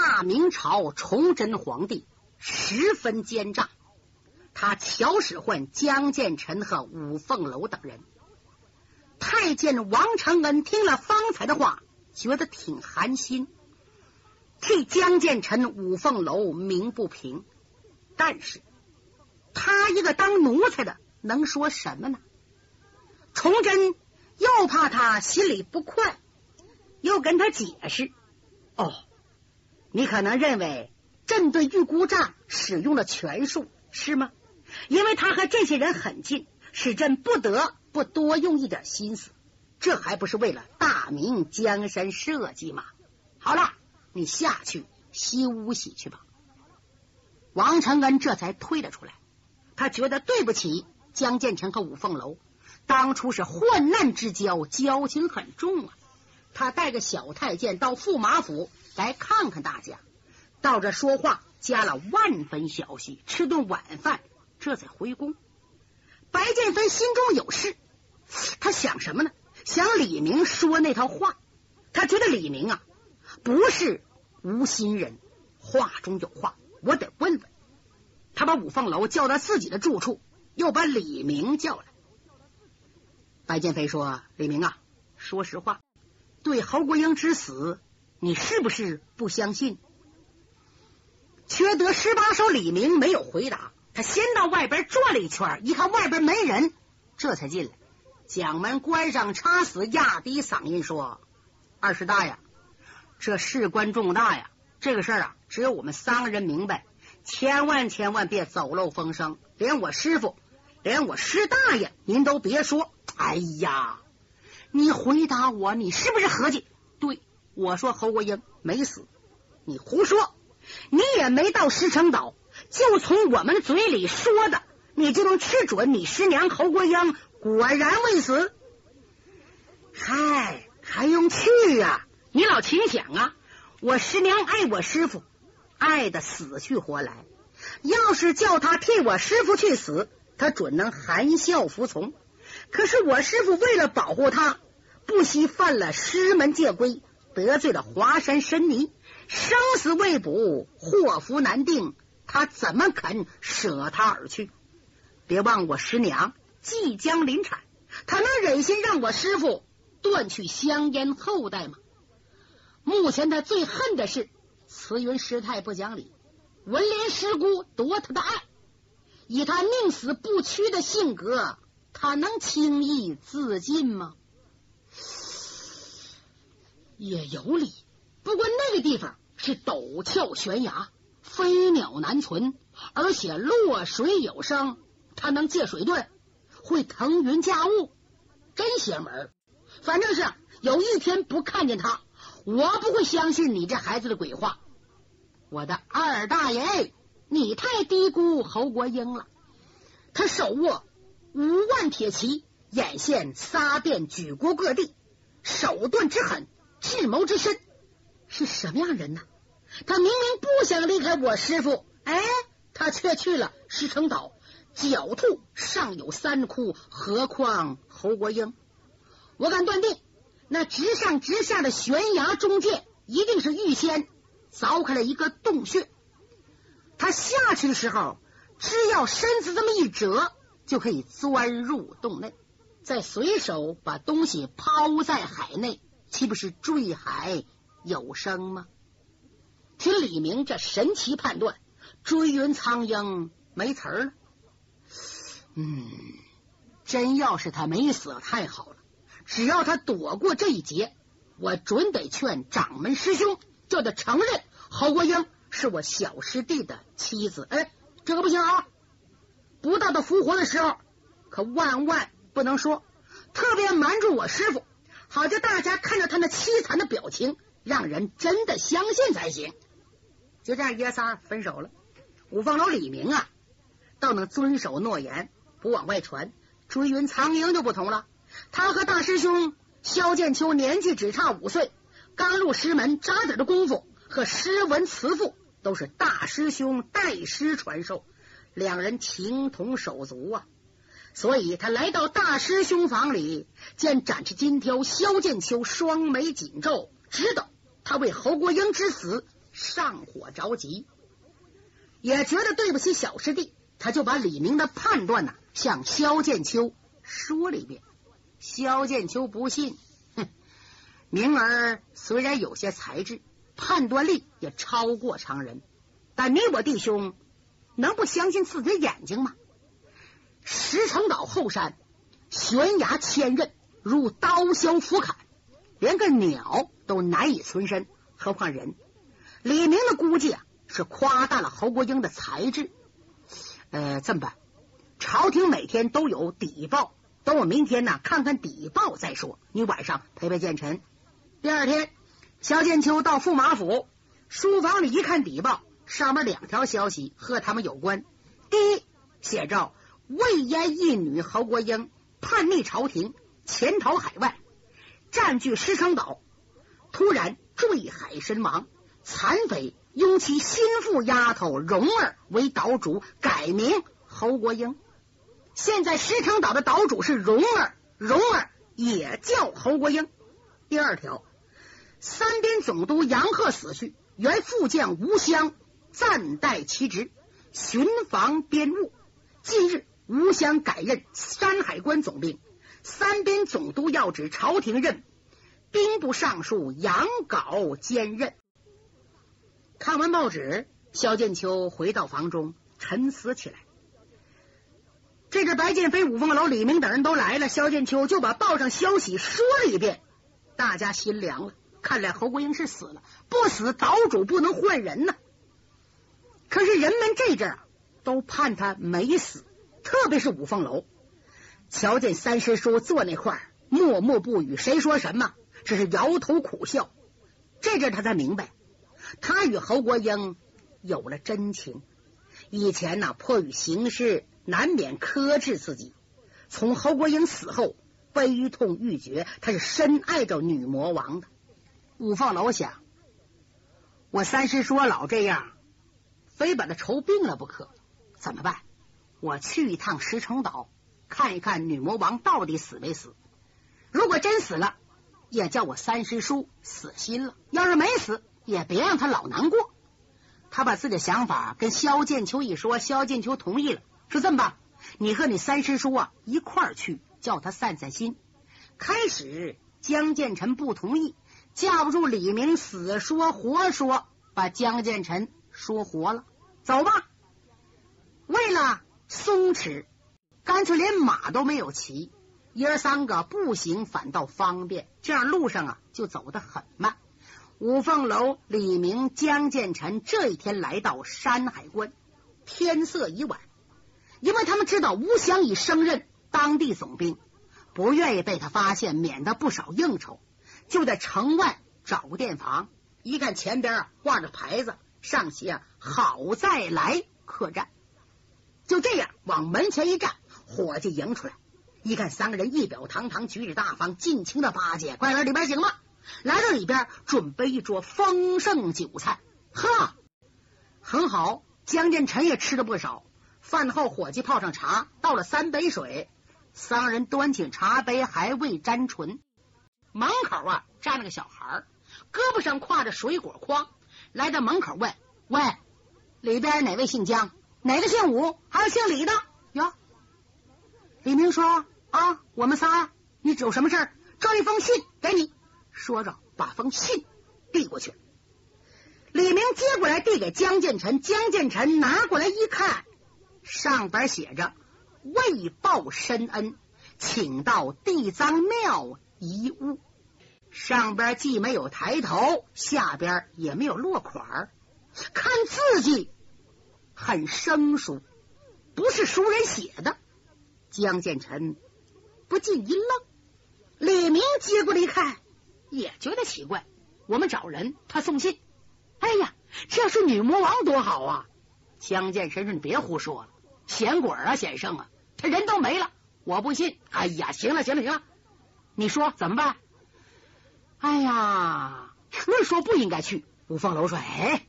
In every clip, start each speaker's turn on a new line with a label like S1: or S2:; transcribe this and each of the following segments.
S1: 大明朝崇祯皇帝十分奸诈，他巧使唤江建臣和五凤楼等人。太监王承恩听了方才的话，觉得挺寒心，替江建臣、五凤楼鸣不平。但是他一个当奴才的，能说什么呢？崇祯又怕他心里不快，又跟他解释：“哦，你可能认为朕对玉姑丈使用了权术，是吗？因为他和这些人很近，使朕不得不多用一点心思。这还不是为了大明江山社稷吗？好了，你下去洗屋洗去吧。”王承恩这才退了出来，他觉得对不起江建成和五凤楼。当初是患难之交，交情很重啊。他带个小太监到驸马府来看看大家，到这说话加了万分小心，吃顿晚饭，这才回宫。白剑飞心中有事，他想什么呢？想李明说那套话。他觉得李明啊不是无心人，话中有话，我得问问。他把五凤楼叫到自己的住处，又把李明叫来。白剑飞说：“李明啊，说实话，对侯国英之死，你是不是不相信？”缺德十八手李明没有回答，他先到外边转了一圈，一看外边没人，这才进来，将门关上，插死，压低嗓音说：“二师大呀，这事关重大呀，这个事儿啊，只有我们三个人明白，千万千万别走漏风声，连我师傅，连我师大爷，您都别说。”哎呀，你回答我，你是不是合计？对，我说侯国英没死，你胡说，你也没到石城岛，就从我们嘴里说的，你就能吃准你师娘侯国英果然未死。嗨，还用去呀？你老请想啊，我师娘爱我师傅，爱的死去活来，要是叫他替我师傅去死，他准能含笑服从。可是我师傅为了保护他，不惜犯了师门戒规，得罪了华山神尼，生死未卜，祸福难定，他怎么肯舍他而去？别忘我师娘即将临产，他能忍心让我师傅断去香烟后代吗？目前他最恨的是慈云师太不讲理，文莲师姑夺他的爱，以他宁死不屈的性格。他能轻易自尽吗？也有理，不过那个地方是陡峭悬崖，飞鸟难存，而且落水有声，他能借水遁，会腾云驾雾，真邪门。反正是有一天不看见他，我不会相信你这孩子的鬼话。我的二大爷，你太低估侯国英了，他手握。五万铁骑，眼线撒遍举国各地，手段之狠，智谋之深，是什么样人呢？他明明不想离开我师傅，哎，他却去了石城岛，狡兔尚有三窟，何况侯国英？我敢断定，那直上直下的悬崖中间，一定是预先凿开了一个洞穴。他下去的时候，只要身子这么一折。就可以钻入洞内，再随手把东西抛在海内，岂不是坠海有声吗？听李明这神奇判断，追云苍鹰没词儿了。嗯，真要是他没死，太好了。只要他躲过这一劫，我准得劝掌门师兄叫他承认侯国英是我小师弟的妻子。哎，这个不行啊！不到他复活的时候，可万万不能说，特别瞒住我师傅，好叫大家看着他那凄惨的表情，让人真的相信才行。就这样，爷仨分手了。五凤楼李明啊，倒能遵守诺言，不往外传。追云苍鹰就不同了，他和大师兄萧剑秋年纪只差五岁，刚入师门扎底的功夫和诗文词赋都是大师兄代师传授。两人情同手足啊，所以他来到大师兄房里，见展翅金雕萧剑秋双眉紧皱，知道他为侯国英之死上火着急，也觉得对不起小师弟，他就把李明的判断呢向萧剑秋说了一遍。萧剑秋不信，哼，明儿虽然有些才智，判断力也超过常人，但你我弟兄能不相信自己的眼睛吗？石城岛后山悬崖千仞，如刀削斧砍，连个鸟都难以存身，何况人？李明的估计啊，是夸大了侯国英的才智。呃，这么办？朝廷每天都有底报。等我明天呢，看看底报再说。你晚上陪陪建臣。第二天，萧剑秋到驸马府书房里一看底报，上面两条消息和他们有关。第一，写着魏延一女侯国英叛逆朝廷，潜逃海外，占据石城岛，突然坠海身亡。残匪拥其心腹丫头蓉儿为岛主，改名侯国英。现在石城岛的岛主是蓉儿，蓉儿也叫侯国英。第二条，三边总督杨鹤死去，原副将吴襄暂代其职，巡防边务。近日，吴襄改任山海关总兵，三边总督要旨，朝廷任兵部尚书杨镐兼任。看完报纸，萧剑秋回到房中沉思起来。这阵白剑飞、五凤楼、李明等人都来了，萧剑秋就把报上消息说了一遍，大家心凉了。看来侯国英是死了，不死岛主不能换人呢。可是人们这阵都盼他没死，特别是五凤楼，瞧见三师叔坐那块默默不语，谁说什么只是摇头苦笑。这阵他才明白，他与侯国英有了真情。以前呢，迫于形势。难免克制自己。从侯国英死后，悲痛欲绝。他是深爱着女魔王的。五凤楼想，我三师叔老这样，非把他愁病了不可。怎么办？我去一趟石城岛，看一看女魔王到底死没死。如果真死了，也叫我三师叔死心了；要是没死，也别让他老难过。他把自己的想法跟萧剑秋一说，萧剑秋同意了。说这么办，你和你三师叔啊一块儿去，叫他散散心。开始江建成不同意，架不住李明死说活说，把江建成说活了。走吧，为了松弛，干脆连马都没有骑，爷儿三个步行反倒方便，这样路上啊就走得很慢。五凤楼、李明、江建臣这一天来到山海关，天色已晚。因为他们知道吴襄已升任当地总兵，不愿意被他发现，免得不少应酬，就在城外找个店房。一看前边啊挂着牌子，上写“好再来客栈”，就这样往门前一站，伙计迎出来，一看三个人仪表堂堂，举止大方，尽情的巴结，快来里边请吧。来到里边，准备一桌丰盛酒菜，呵，很好。江建成也吃了不少。饭后，伙计泡上茶，倒了三杯水。三人端起茶杯，还未沾唇。门口啊，站了个小孩，胳膊上挎着水果筐，来到门口问：“喂，里边哪位姓江？哪个姓武？还有姓李的？”哟，李明说：“啊，我们仨呀。你有什么事儿？这一封信给你。”说着，把封信递过去。李明接过来，递给江建成。江建成拿过来一看。上边写着“为报深恩，请到地藏庙遗物”。上边既没有抬头，下边也没有落款看字迹很生疏，不是熟人写的。江建成不禁一愣。李明接过来一看，也觉得奇怪。我们找人，他送信。哎呀，这是女魔王多好啊！江建成说：“你别胡说了。”闲鬼啊，先生啊，他人都没了，我不信。哎呀，行了，行了，行了，你说怎么办？哎呀，那说不应该去。五凤楼说：“哎，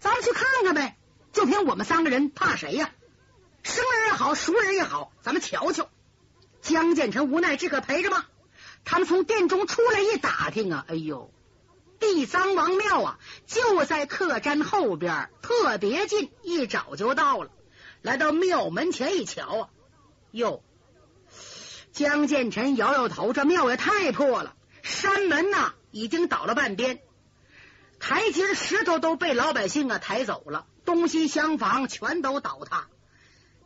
S1: 咱们去看看呗，就凭我们三个人，怕谁呀？生人也好，熟人也好，咱们瞧瞧。”江建成无奈，只可陪着吗？他们从殿中出来一打听啊，哎呦，地藏王庙啊，就在客栈后边，特别近，一找就到了。来到庙门前一瞧啊，哟，江建成摇摇头，这庙也太破了，山门呐已经倒了半边，台阶石头都被老百姓啊抬走了，东西厢房全都倒塌。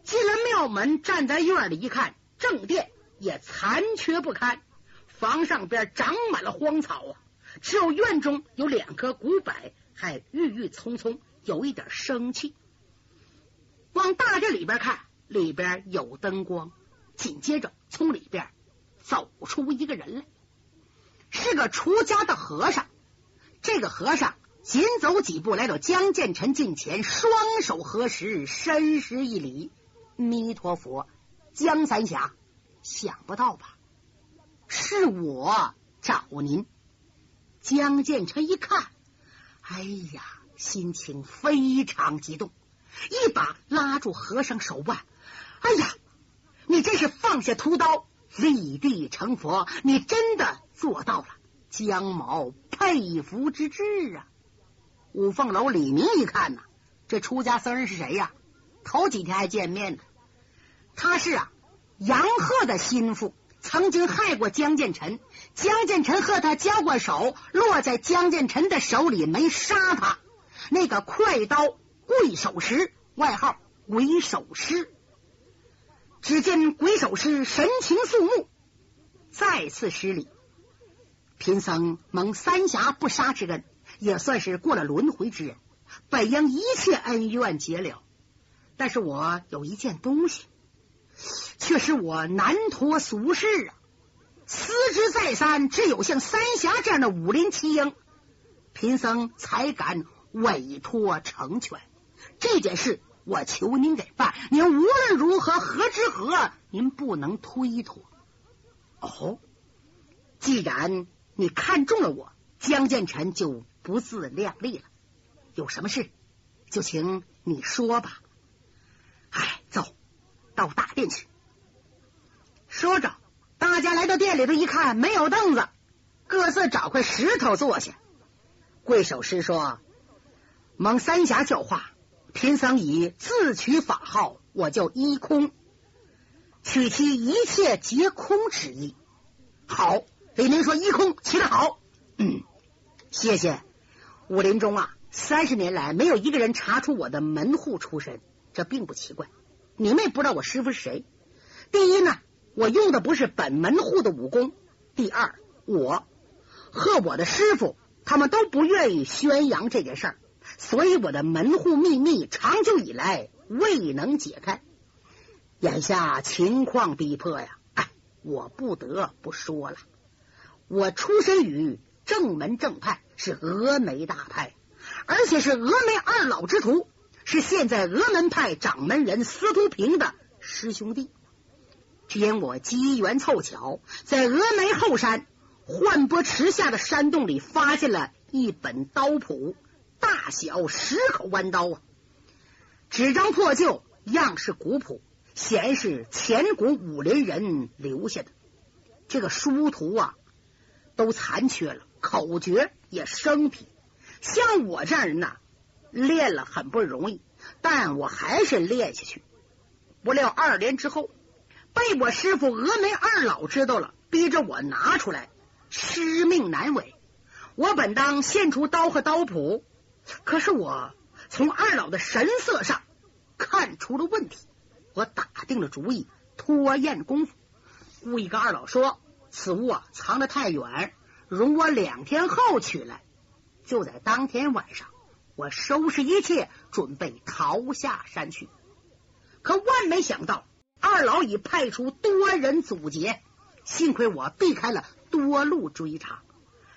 S1: 进了庙门，站在院里一看，正殿也残缺不堪，房上边长满了荒草啊。只有院中有两棵古柏，还郁郁葱葱，有一点生气。往大殿里边看，里边有灯光。紧接着，从里边走出一个人来，是个出家的和尚。这个和尚紧走几步来到江建成近前，双手合十，深施一礼：“弥陀佛，江三侠，想不到吧？是我找您。”江建成一看，哎呀，心情非常激动，一把拉住和尚手腕。哎呀，你这是放下屠刀，立地成佛，你真的做到了，江某佩服之至啊！五凤楼李明一看呐，这出家僧人是谁呀？头几天还见面呢，他是啊杨鹤的心腹。曾经害过江建成，江建成和他交过手，落在江建成的手里没杀他。那个快刀鬼手师，外号鬼手师。只见鬼手师神情肃穆，再次施礼。贫僧蒙三峡不杀之恩，也算是过了轮回之人，本应一切恩怨结了。但是我有一件东西。却使我难脱俗世啊！思之再三，只有像三峡这样的武林奇英，贫僧才敢委托成全这件事。我求您给办，您无论如何何之何，您不能推脱。哦，既然你看中了我，江建成就不自量力了。有什么事，就请你说吧。哎，走到大殿去。说着，大家来到店里头一看，没有凳子，各自找块石头坐下。贵守师说：“蒙三峡教化，贫僧以自取法号，我叫一空，取其一切皆空之意。”好，李明说：“一空起得好。”嗯，谢谢。武林中啊，三十年来没有一个人查出我的门户出身，这并不奇怪。你们也不知道我师傅是谁。第一呢。我用的不是本门户的武功。第二，我和我的师傅他们都不愿意宣扬这件事儿，所以我的门户秘密长久以来未能解开。眼下情况逼迫呀，哎，我不得不说了。我出身于正门正派，是峨眉大派，而且是峨眉二老之徒，是现在峨门派掌门人司徒平的师兄弟。因我机缘凑巧，在峨眉后山幻波池下的山洞里发现了一本刀谱，大小十口弯刀啊，纸张破旧，样式古朴，显是前古武林人留下的。这个书图啊，都残缺了，口诀也生僻。像我这样人呐，练了很不容易，但我还是练下去。不料二年之后。被我师傅峨眉二老知道了，逼着我拿出来，师命难违。我本当献出刀和刀谱，可是我从二老的神色上看出了问题。我打定了主意，拖延功夫，故意跟二老说：“此物啊，藏得太远，容我两天后取来。”就在当天晚上，我收拾一切，准备逃下山去。可万没想到。二老已派出多人阻截，幸亏我避开了多路追查。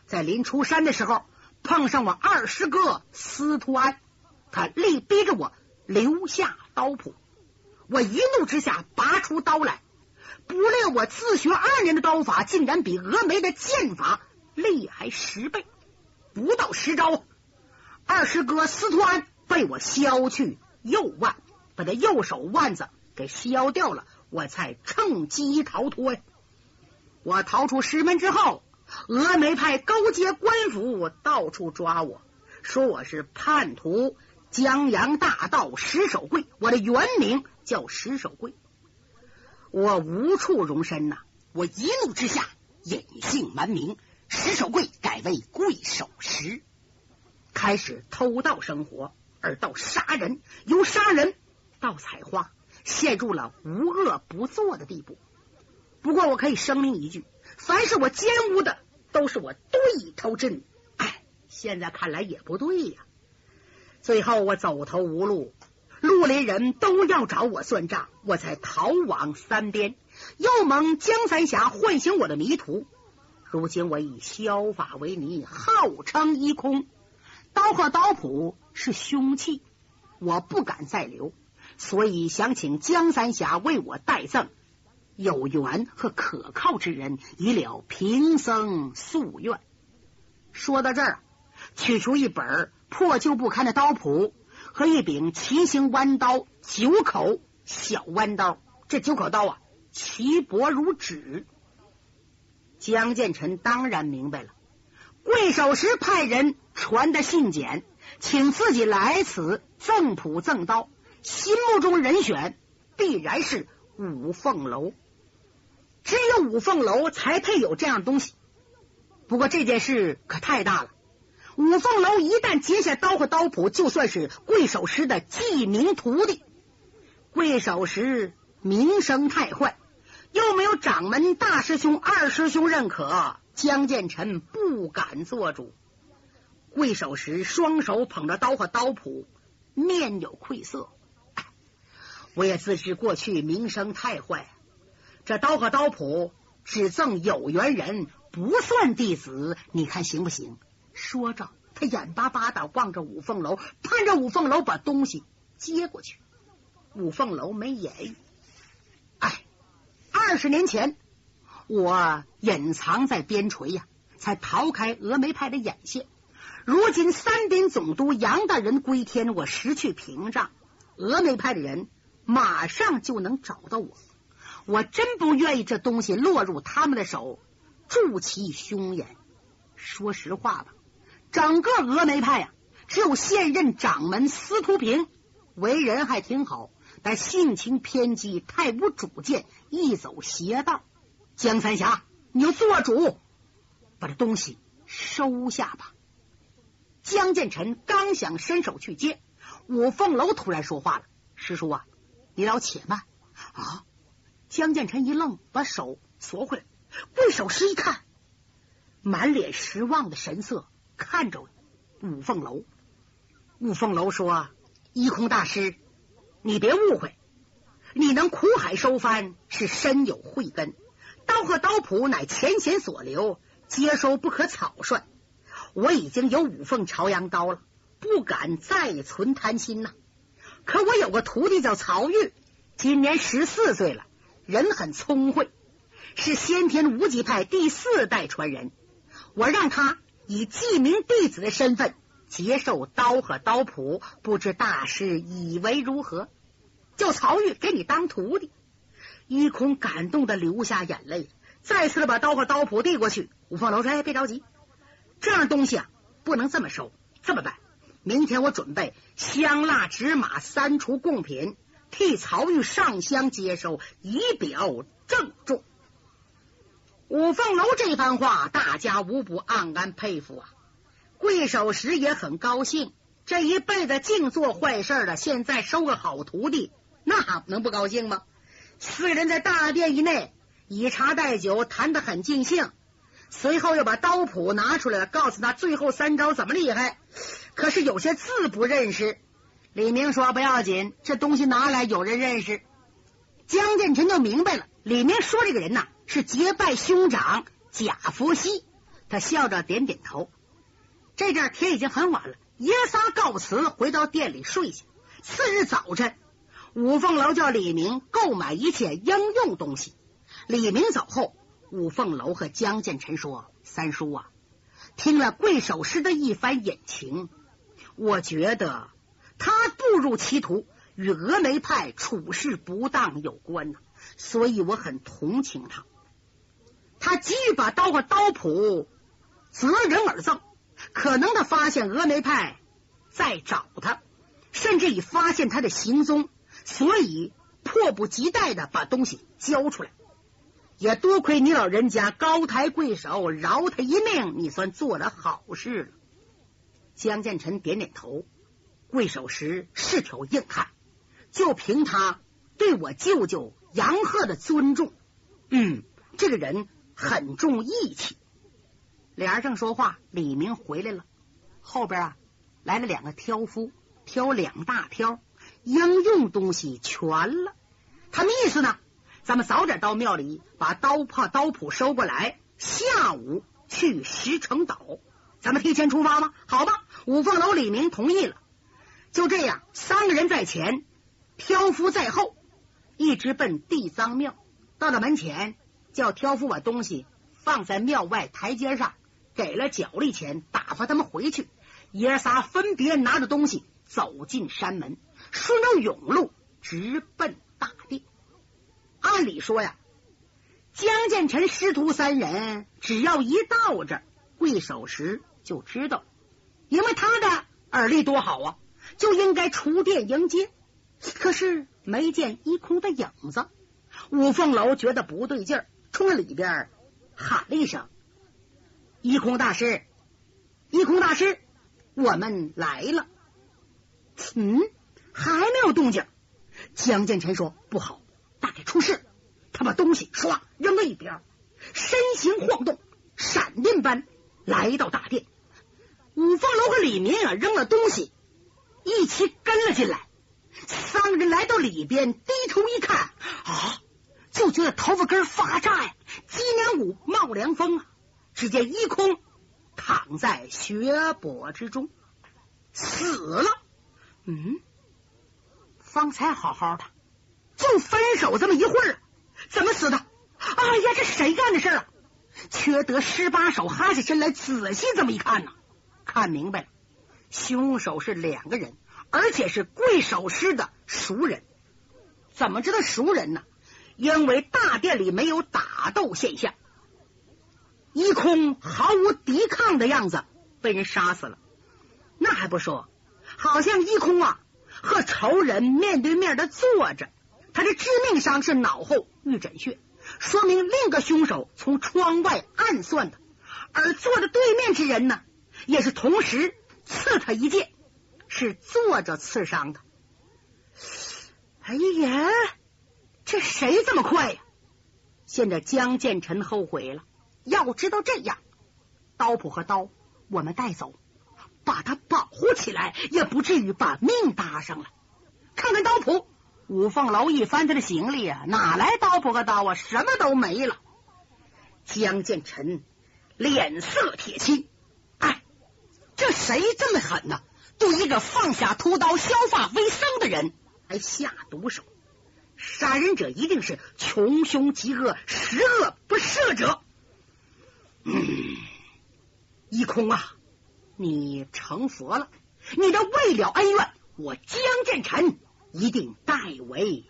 S1: 在临出山的时候，碰上我二师哥司徒安，他力逼着我留下刀谱。我一怒之下拔出刀来，不料我自学二年的刀法，竟然比峨眉的剑法厉害十倍。不到十招，二师哥司徒安被我削去右腕，把他右手腕子。给削掉了，我才趁机逃脱呀！我逃出师门之后，峨眉派勾结官府，到处抓我，说我是叛徒。江洋大盗石守贵，我的原名叫石守贵，我无处容身呐！我一怒之下隐姓埋名，石守贵改为贵守石，开始偷盗生活，而到杀人，由杀人到采花，陷入了无恶不作的地步。不过我可以声明一句：凡是我奸污的，都是我对头之女。哎，现在看来也不对呀。最后我走投无路，绿林人都要找我算账，我才逃往三边。又蒙江三侠唤醒我的迷途，如今我已削发为尼，号称一空。刀和刀谱是凶器，我不敢再留，所以想请江三侠为我代赠有缘和可靠之人，以了平生夙愿。说到这儿，取出一本。破旧不堪的刀谱和一柄奇形弯刀，九口小弯刀。这九口刀啊，奇薄如纸。江建成当然明白了，贵守时派人传的信简，请自己来此赠谱赠刀，心目中人选必然是五凤楼。只有五凤楼才配有这样东西。不过这件事可太大了。五凤楼一旦接下刀和刀谱，就算是贵守时的记名徒弟。贵守时名声太坏，又没有掌门大师兄、二师兄认可，江建成不敢做主。跪手时双手捧着刀和刀谱，面有愧色。我也自知过去名声太坏，这刀和刀谱只赠有缘人，不算弟子，你看行不行？说着，他眼巴巴的望着五凤楼，盼着五凤楼把东西接过去。五凤楼没言语。二十年前我隐藏在边陲呀，才逃开峨眉派的眼线。如今三边总督杨大人归天，我失去屏障，峨眉派的人马上就能找到我。我真不愿意这东西落入他们的手，助其凶言。说实话吧。整个峨眉派呀，只有现任掌门司徒平为人还挺好，但性情偏激，太无主见，易走邪道。江三侠，你就做主，把这东西收下吧。江建成刚想伸手去接，五凤楼突然说话了：“师叔啊，你老且慢啊！”江建成一愣，把手缩回来。贵守师一看，满脸失望的神色。看着五凤楼，五凤楼说：“一空大师，你别误会，你能苦海收帆是深有慧根。刀和刀谱乃前贤所留，接收不可草率。我已经有五凤朝阳刀了，不敢再存贪心呐。可我有个徒弟叫曹玉，今年十四岁了，人很聪慧，是先天无极派第四代传人。我让他。”以记名弟子的身份接受刀和刀谱，不知大师以为如何？叫曹玉给你当徒弟。一空感动的流下眼泪，再次的把刀和刀谱递过去。五凤楼说：“哎，别着急，这样东西啊，不能这么收。这么办？明天我准备香蜡纸马三处贡品，替曹玉上香接收，以表郑重。”五凤楼这番话，大家无不暗暗佩服啊！贵守时也很高兴，这一辈子净做坏事的，现在收个好徒弟，那能不高兴吗？四个人在大殿以内以茶代酒，谈得很尽兴。随后又把刀谱拿出来了，告诉他最后三招怎么厉害。可是有些字不认识。李明说不要紧，这东西拿来有人认识。江建成就明白了，李明说这个人呐。是结拜兄长贾佛西，他笑着点点头。这阵天已经很晚了，爷仨告辞，回到店里睡下。次日早晨，五凤楼叫李明购买一切应用东西。李明走后，五凤楼和江建臣说：“三叔啊，听了贵守师的一番隐情，我觉得他步入歧途，与峨眉派处事不当有关呢，所以我很同情他。”他急于把刀和刀谱择人而赠，可能他发现峨眉派在找他，甚至已发现他的行踪，所以迫不及待的把东西交出来。也多亏你老人家高抬贵手，饶他一命，你算做了好事了。江建成点点头，贵守时是条硬汉，就凭他对我舅舅杨鹤的尊重，嗯，这个人很重义气。俩人正说话，李明回来了，后边啊来了两个挑夫，挑两大挑，应用东西全了。他们意思呢？咱们早点到庙里把刀炮刀谱收过来，下午去石城岛。咱们提前出发吗？好吧。五凤楼李明同意了。就这样，三个人在前，挑夫在后，一直奔地藏庙。到了门前，叫挑夫把东西放在庙外台阶上，给了脚力钱，打发他们回去。爷仨分别拿着东西走进山门，顺着甬路直奔大殿。按理说呀，江建成师徒三人只要一到这儿，贵守时就知道，因为他的耳力多好啊，就应该出殿迎接。可是没见一空的影子，五凤楼觉得不对劲儿，冲里边喊了一声：“一空大师，一空大师，我们来了。”嗯，还没有动静。江建成说：“不好。”大概出事，他把东西唰扔到一边，身形晃动，闪电般来到大殿。五凤楼和李明啊扔了东西，一起跟了进来。三个人来到里边，低头一看啊，就觉得头发根发炸呀，脊梁骨冒凉风啊。只见一空躺在血泊之中，死了。嗯，方才好好的。就分手这么一会儿，怎么死的？哎呀，这谁干的事啊？缺德十八手哈下身来，仔细这么一看呢，看明白了，凶手是两个人，而且是贵守师的熟人。怎么知道熟人呢？因为大殿里没有打斗现象，一空毫无抵抗的样子被人杀死了。那还不说，好像一空啊和仇人面对面的坐着。他的致命伤是脑后遇诊穴，说明另一个凶手从窗外暗算的，而坐着对面之人呢，也是同时刺他一剑，是坐着刺伤的。哎呀，这谁这么快呀？现在江建成后悔了，要知道这样，刀谱和刀我们带走，把他保护起来，也不至于把命搭上了。看看刀谱。五凤楼一翻他的行李啊，哪来刀谱和刀啊？什么都没了。江建成脸色铁青，哎，这谁这么狠呢？对一个放下屠刀、削发为僧的人还下毒手，杀人者一定是穷凶极恶、十恶不赦者。嗯，一空啊，你成佛了，你这未了恩怨，我江建臣。一定代为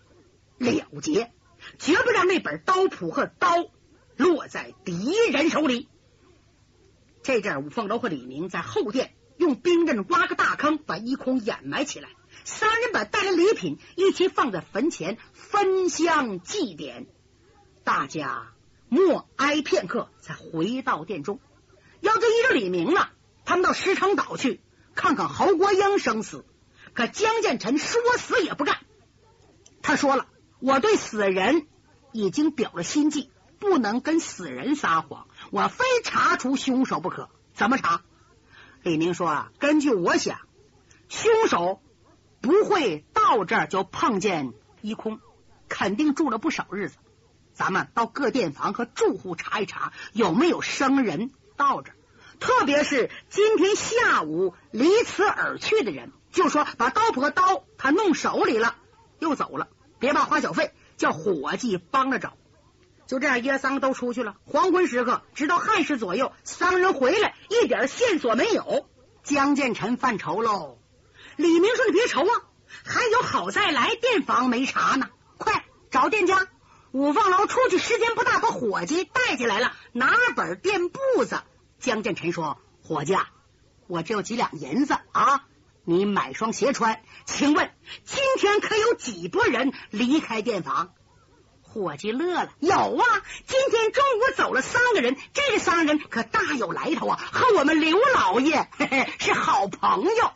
S1: 了结，绝不让那本刀谱和刀落在敌人手里。这阵，五凤楼和李明在后殿用冰刃挖个大坑，把一空掩埋起来。三人把带来礼品一起放在坟前，焚香祭奠。大家默哀片刻，才回到殿中。要是依着李明了，他们到石城岛去看看侯国英生死。可江建成说死也不干。他说了：“我对死人已经表了心迹，不能跟死人撒谎。我非查出凶手不可。怎么查？”李明说：“啊，根据我想，凶手不会到这儿就碰见一空，肯定住了不少日子。咱们到各店房和住户查一查，有没有生人到这，特别是今天下午离此而去的人。”就说把刀和刀他弄手里了，又走了，别怕花小费，叫伙计帮着找。就这样，爷三个都出去了。黄昏时刻，直到亥时左右，三人回来，一点线索没有。江建成犯愁喽。李明说：“你别愁啊，还有好再来店房没查呢。快找店家。”五凤楼出去时间不大，把伙计带进来了，拿了本垫步子。江建臣说：“伙计，啊，我这有几两银子啊，你买双鞋穿。请问今天可有几拨人离开店房？”伙计乐了：“有啊，今天中午走了三个人，这三人可大有来头啊，和我们刘老爷嘿嘿是好朋友。”